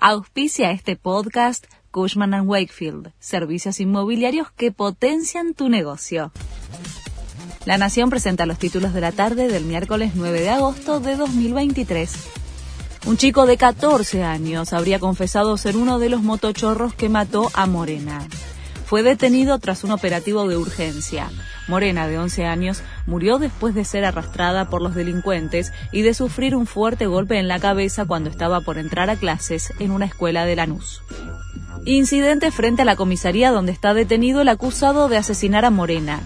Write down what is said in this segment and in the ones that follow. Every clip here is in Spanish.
Auspicia este podcast Cushman ⁇ Wakefield, servicios inmobiliarios que potencian tu negocio. La Nación presenta los títulos de la tarde del miércoles 9 de agosto de 2023. Un chico de 14 años habría confesado ser uno de los motochorros que mató a Morena fue detenido tras un operativo de urgencia. Morena, de 11 años, murió después de ser arrastrada por los delincuentes y de sufrir un fuerte golpe en la cabeza cuando estaba por entrar a clases en una escuela de Lanús. Incidente frente a la comisaría donde está detenido el acusado de asesinar a Morena.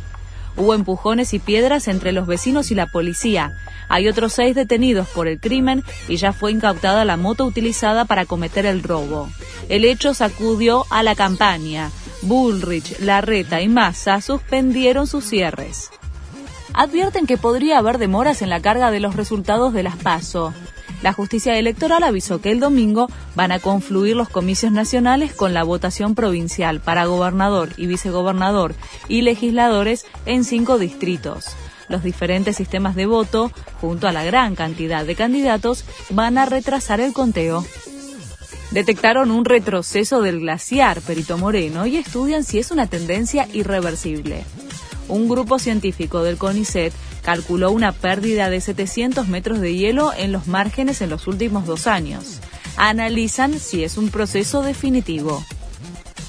Hubo empujones y piedras entre los vecinos y la policía. Hay otros seis detenidos por el crimen y ya fue incautada la moto utilizada para cometer el robo. El hecho sacudió a la campaña. Bullrich, Larreta y Massa suspendieron sus cierres. Advierten que podría haber demoras en la carga de los resultados de las PASO. La justicia electoral avisó que el domingo van a confluir los comicios nacionales con la votación provincial para gobernador y vicegobernador y legisladores en cinco distritos. Los diferentes sistemas de voto, junto a la gran cantidad de candidatos, van a retrasar el conteo detectaron un retroceso del glaciar Perito Moreno y estudian si es una tendencia irreversible. Un grupo científico del CONICET calculó una pérdida de 700 metros de hielo en los márgenes en los últimos dos años. Analizan si es un proceso definitivo.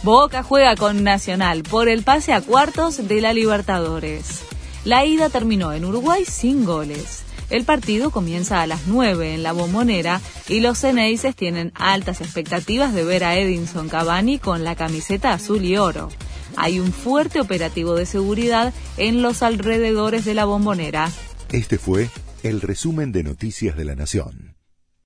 Boca juega con Nacional por el pase a cuartos de la Libertadores. La ida terminó en Uruguay sin goles. El partido comienza a las 9 en la bombonera y los Ceneices tienen altas expectativas de ver a Edinson Cavani con la camiseta azul y oro. Hay un fuerte operativo de seguridad en los alrededores de la bombonera. Este fue el resumen de Noticias de la Nación.